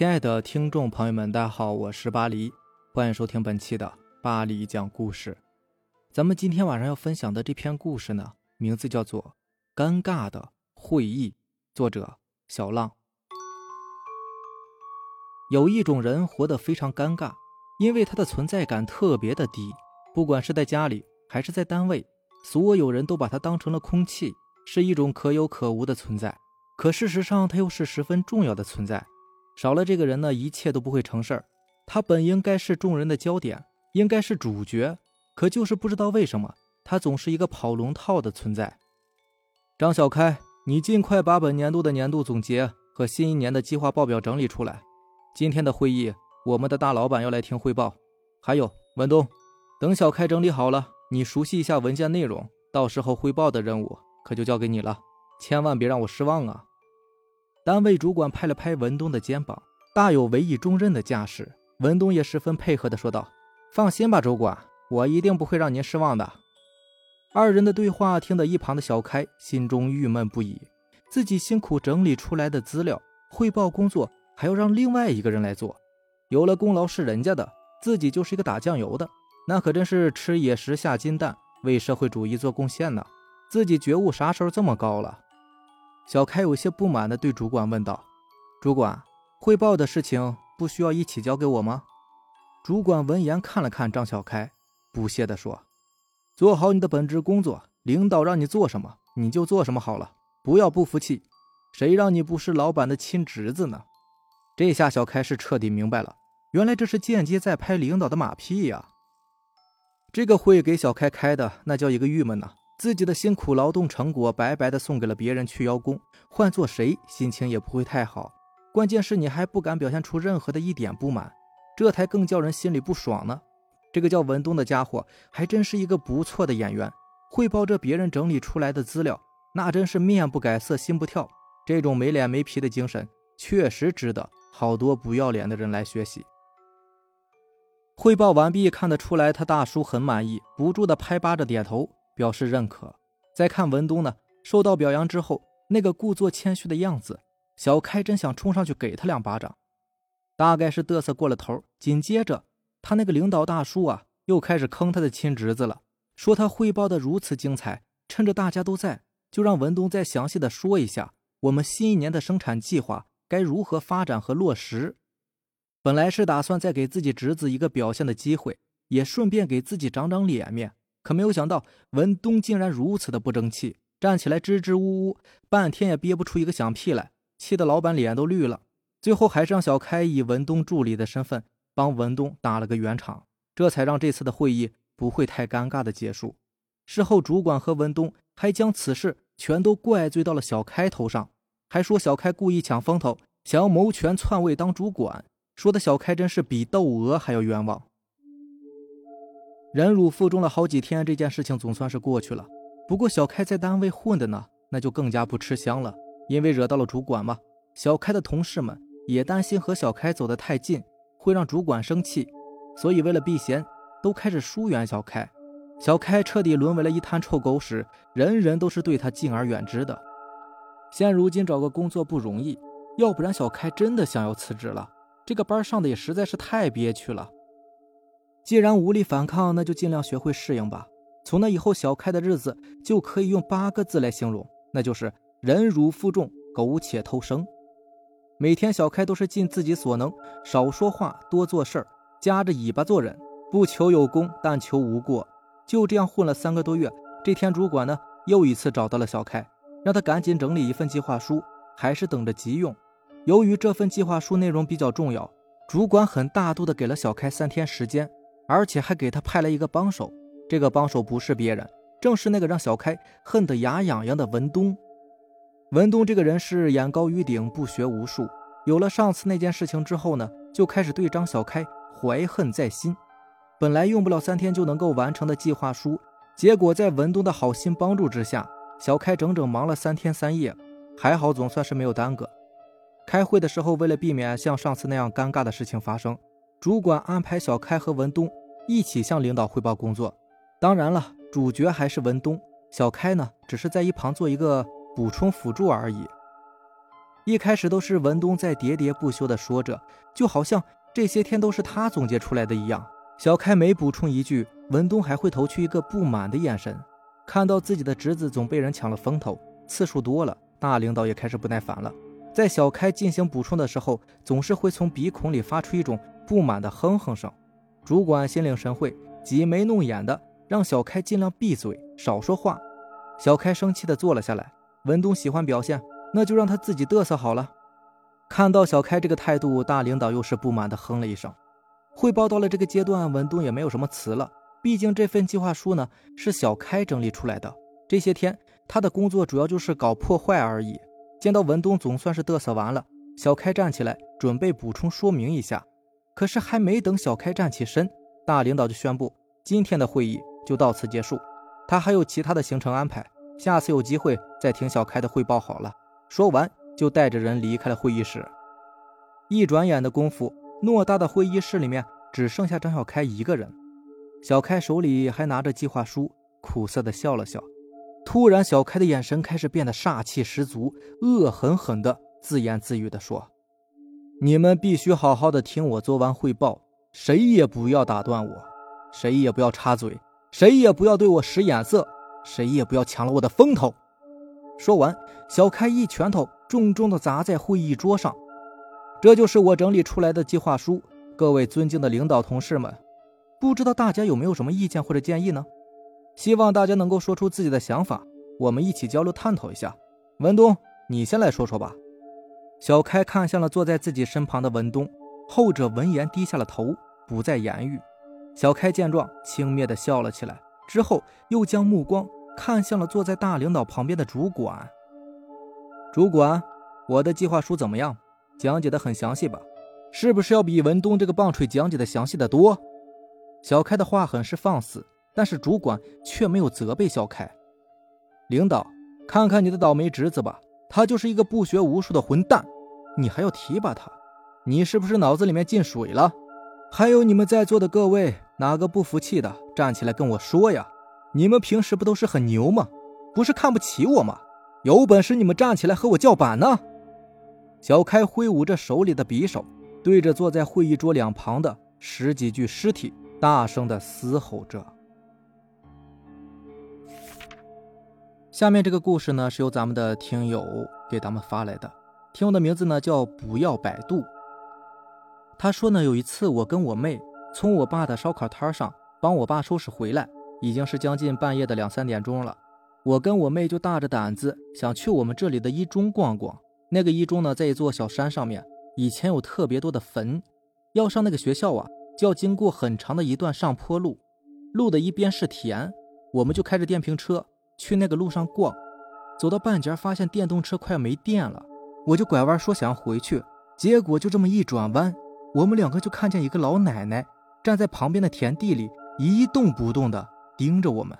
亲爱的听众朋友们，大家好，我是巴黎，欢迎收听本期的巴黎讲故事。咱们今天晚上要分享的这篇故事呢，名字叫做《尴尬的会议》，作者小浪。有一种人活得非常尴尬，因为他的存在感特别的低，不管是在家里还是在单位，所有人都把他当成了空气，是一种可有可无的存在。可事实上，他又是十分重要的存在。少了这个人呢，一切都不会成事儿。他本应该是众人的焦点，应该是主角，可就是不知道为什么，他总是一个跑龙套的存在。张小开，你尽快把本年度的年度总结和新一年的计划报表整理出来。今天的会议，我们的大老板要来听汇报。还有文东，等小开整理好了，你熟悉一下文件内容，到时候汇报的任务可就交给你了，千万别让我失望啊！单位主管拍了拍文东的肩膀，大有委以重任的架势。文东也十分配合的说道：“放心吧，主管，我一定不会让您失望的。”二人的对话听得一旁的小开心中郁闷不已。自己辛苦整理出来的资料汇报工作，还要让另外一个人来做，有了功劳是人家的，自己就是一个打酱油的，那可真是吃野食下金蛋，为社会主义做贡献呢。自己觉悟啥时候这么高了？小开有些不满地对主管问道：“主管，汇报的事情不需要一起交给我吗？”主管闻言看了看张小开，不屑地说：“做好你的本职工作，领导让你做什么你就做什么好了，不要不服气。谁让你不是老板的亲侄子呢？”这下小开是彻底明白了，原来这是间接在拍领导的马屁呀！这个会给小开开的那叫一个郁闷呐！自己的辛苦劳动成果白白的送给了别人去邀功，换做谁心情也不会太好。关键是你还不敢表现出任何的一点不满，这才更叫人心里不爽呢。这个叫文东的家伙还真是一个不错的演员，汇报着别人整理出来的资料，那真是面不改色心不跳。这种没脸没皮的精神，确实值得好多不要脸的人来学习。汇报完毕，看得出来他大叔很满意，不住的拍巴着点头。表示认可。再看文东呢，受到表扬之后，那个故作谦虚的样子，小开真想冲上去给他两巴掌。大概是嘚瑟过了头，紧接着他那个领导大叔啊，又开始坑他的亲侄子了，说他汇报的如此精彩，趁着大家都在，就让文东再详细的说一下我们新一年的生产计划该如何发展和落实。本来是打算再给自己侄子一个表现的机会，也顺便给自己长长脸面。可没有想到，文东竟然如此的不争气，站起来支支吾吾，半天也憋不出一个响屁来，气得老板脸都绿了。最后还是让小开以文东助理的身份帮文东打了个圆场，这才让这次的会议不会太尴尬的结束。事后，主管和文东还将此事全都怪罪到了小开头上，还说小开故意抢风头，想要谋权篡位当主管，说的小开真是比窦娥还要冤枉。忍辱负重了好几天，这件事情总算是过去了。不过小开在单位混的呢，那就更加不吃香了，因为惹到了主管嘛。小开的同事们也担心和小开走得太近会让主管生气，所以为了避嫌，都开始疏远小开。小开彻底沦为了一滩臭狗屎，人人都是对他敬而远之的。现如今找个工作不容易，要不然小开真的想要辞职了。这个班上的也实在是太憋屈了。既然无力反抗，那就尽量学会适应吧。从那以后，小开的日子就可以用八个字来形容，那就是忍辱负重、苟且偷生。每天，小开都是尽自己所能，少说话，多做事儿，夹着尾巴做人，不求有功，但求无过。就这样混了三个多月。这天，主管呢又一次找到了小开，让他赶紧整理一份计划书，还是等着急用。由于这份计划书内容比较重要，主管很大度的给了小开三天时间。而且还给他派来一个帮手，这个帮手不是别人，正是那个让小开恨得牙痒痒的文东。文东这个人是眼高于顶，不学无术。有了上次那件事情之后呢，就开始对张小开怀恨在心。本来用不了三天就能够完成的计划书，结果在文东的好心帮助之下，小开整整忙了三天三夜。还好，总算是没有耽搁。开会的时候，为了避免像上次那样尴尬的事情发生，主管安排小开和文东。一起向领导汇报工作，当然了，主角还是文东。小开呢，只是在一旁做一个补充辅助而已。一开始都是文东在喋喋不休地说着，就好像这些天都是他总结出来的一样。小开每补充一句，文东还会投去一个不满的眼神。看到自己的侄子总被人抢了风头，次数多了，大领导也开始不耐烦了。在小开进行补充的时候，总是会从鼻孔里发出一种不满的哼哼声。主管心领神会，挤眉弄眼的让小开尽量闭嘴，少说话。小开生气的坐了下来。文东喜欢表现，那就让他自己嘚瑟好了。看到小开这个态度，大领导又是不满的哼了一声。汇报到了这个阶段，文东也没有什么词了。毕竟这份计划书呢是小开整理出来的，这些天他的工作主要就是搞破坏而已。见到文东总算是嘚瑟完了，小开站起来准备补充说明一下。可是还没等小开站起身，大领导就宣布今天的会议就到此结束。他还有其他的行程安排，下次有机会再听小开的汇报好了。说完就带着人离开了会议室。一转眼的功夫，偌大的会议室里面只剩下张小开一个人。小开手里还拿着计划书，苦涩的笑了笑。突然，小开的眼神开始变得煞气十足，恶狠狠的自言自语的说。你们必须好好的听我做完汇报，谁也不要打断我，谁也不要插嘴，谁也不要对我使眼色，谁也不要抢了我的风头。说完，小开一拳头重重的砸在会议桌上。这就是我整理出来的计划书，各位尊敬的领导同事们，不知道大家有没有什么意见或者建议呢？希望大家能够说出自己的想法，我们一起交流探讨一下。文东，你先来说说吧。小开看向了坐在自己身旁的文东，后者闻言低下了头，不再言语。小开见状，轻蔑地笑了起来，之后又将目光看向了坐在大领导旁边的主管。主管，我的计划书怎么样？讲解的很详细吧？是不是要比文东这个棒槌讲解的详细的多？小开的话很是放肆，但是主管却没有责备小开。领导，看看你的倒霉侄子吧。他就是一个不学无术的混蛋，你还要提拔他？你是不是脑子里面进水了？还有你们在座的各位，哪个不服气的，站起来跟我说呀！你们平时不都是很牛吗？不是看不起我吗？有本事你们站起来和我叫板呢！小开挥舞着手里的匕首，对着坐在会议桌两旁的十几具尸体，大声的嘶吼着。下面这个故事呢，是由咱们的听友给咱们发来的。听友的名字呢叫不要百度。他说呢，有一次我跟我妹从我爸的烧烤摊上帮我爸收拾回来，已经是将近半夜的两三点钟了。我跟我妹就大着胆子想去我们这里的一中逛逛。那个一中呢，在一座小山上面，以前有特别多的坟。要上那个学校啊，就要经过很长的一段上坡路，路的一边是田。我们就开着电瓶车。去那个路上逛，走到半截发现电动车快没电了，我就拐弯说想要回去，结果就这么一转弯，我们两个就看见一个老奶奶站在旁边的田地里一动不动的盯着我们，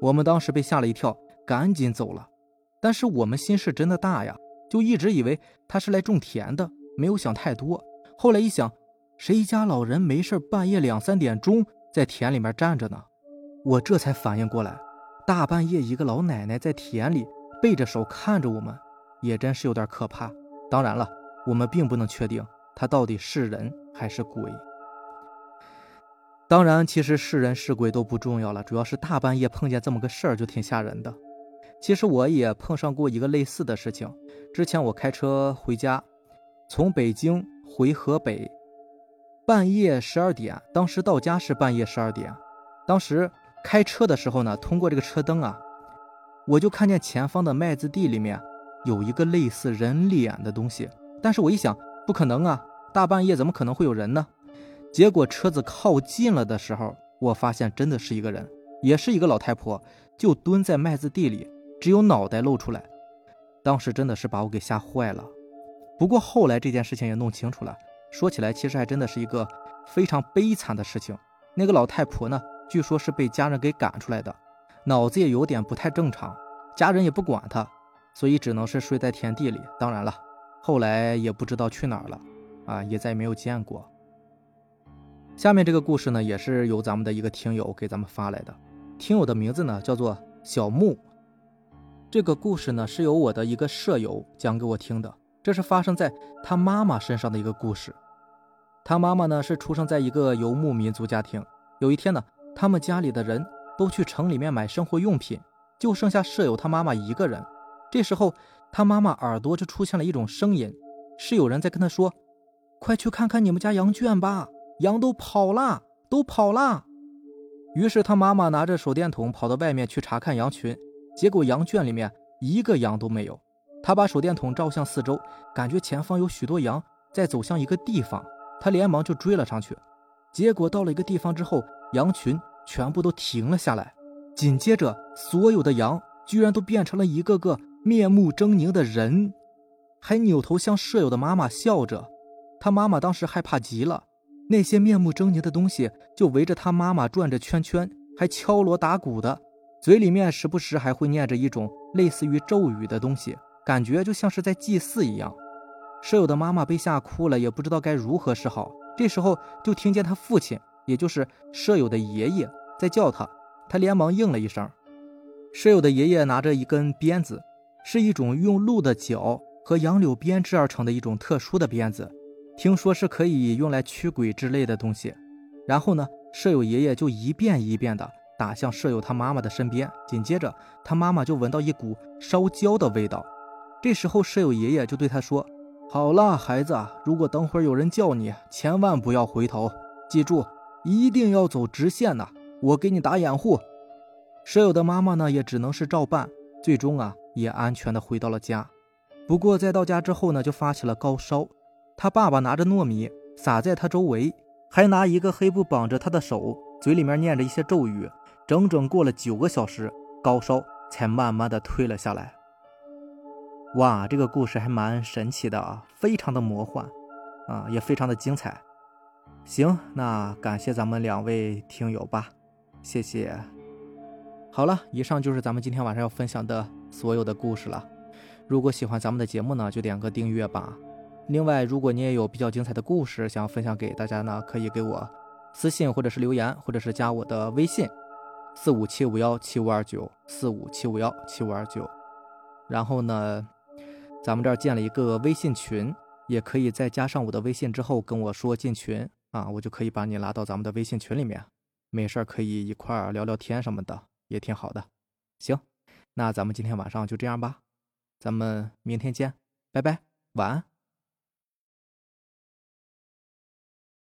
我们当时被吓了一跳，赶紧走了。但是我们心事真的大呀，就一直以为她是来种田的，没有想太多。后来一想，谁家老人没事半夜两三点钟在田里面站着呢？我这才反应过来。大半夜，一个老奶奶在田里背着手看着我们，也真是有点可怕。当然了，我们并不能确定她到底是人还是鬼。当然，其实是人是鬼都不重要了，主要是大半夜碰见这么个事儿就挺吓人的。其实我也碰上过一个类似的事情。之前我开车回家，从北京回河北，半夜十二点，当时到家是半夜十二点，当时。开车的时候呢，通过这个车灯啊，我就看见前方的麦子地里面有一个类似人脸的东西。但是我一想，不可能啊，大半夜怎么可能会有人呢？结果车子靠近了的时候，我发现真的是一个人，也是一个老太婆，就蹲在麦子地里，只有脑袋露出来。当时真的是把我给吓坏了。不过后来这件事情也弄清楚了，说起来其实还真的是一个非常悲惨的事情。那个老太婆呢？据说是被家人给赶出来的，脑子也有点不太正常，家人也不管他，所以只能是睡在田地里。当然了，后来也不知道去哪儿了，啊，也再也没有见过。下面这个故事呢，也是由咱们的一个听友给咱们发来的，听友的名字呢叫做小木。这个故事呢是由我的一个舍友讲给我听的，这是发生在他妈妈身上的一个故事。他妈妈呢是出生在一个游牧民族家庭。有一天呢，他们家里的人都去城里面买生活用品，就剩下舍友他妈妈一个人。这时候，他妈妈耳朵就出现了一种声音，是有人在跟他说：“快去看看你们家羊圈吧，羊都跑了，都跑了。”于是他妈妈拿着手电筒跑到外面去查看羊群，结果羊圈里面一个羊都没有。他把手电筒照向四周，感觉前方有许多羊在走向一个地方，他连忙就追了上去。结果到了一个地方之后，羊群全部都停了下来，紧接着所有的羊居然都变成了一个个面目狰狞的人，还扭头向舍友的妈妈笑着。他妈妈当时害怕极了，那些面目狰狞的东西就围着他妈妈转着圈圈，还敲锣打鼓的，嘴里面时不时还会念着一种类似于咒语的东西。感觉就像是在祭祀一样，舍友的妈妈被吓哭了，也不知道该如何是好。这时候就听见他父亲，也就是舍友的爷爷在叫他，他连忙应了一声。舍友的爷爷拿着一根鞭子，是一种用鹿的角和杨柳编织而成的一种特殊的鞭子，听说是可以用来驱鬼之类的东西。然后呢，舍友爷爷就一遍一遍的打向舍友他妈妈的身边，紧接着他妈妈就闻到一股烧焦的味道。这时候，舍友爷爷就对他说：“好了，孩子，如果等会儿有人叫你，千万不要回头，记住，一定要走直线呐，我给你打掩护。”舍友的妈妈呢，也只能是照办，最终啊，也安全的回到了家。不过在到家之后呢，就发起了高烧。他爸爸拿着糯米撒在他周围，还拿一个黑布绑着他的手，嘴里面念着一些咒语。整整过了九个小时，高烧才慢慢的退了下来。哇，这个故事还蛮神奇的啊，非常的魔幻，啊，也非常的精彩。行，那感谢咱们两位听友吧，谢谢。好了，以上就是咱们今天晚上要分享的所有的故事了。如果喜欢咱们的节目呢，就点个订阅吧。另外，如果你也有比较精彩的故事想要分享给大家呢，可以给我私信或者是留言，或者是加我的微信：四五七五幺七五二九四五七五幺七五二九。然后呢？咱们这儿建了一个微信群，也可以再加上我的微信之后跟我说进群啊，我就可以把你拉到咱们的微信群里面，没事可以一块儿聊聊天什么的，也挺好的。行，那咱们今天晚上就这样吧，咱们明天见，拜拜，晚安。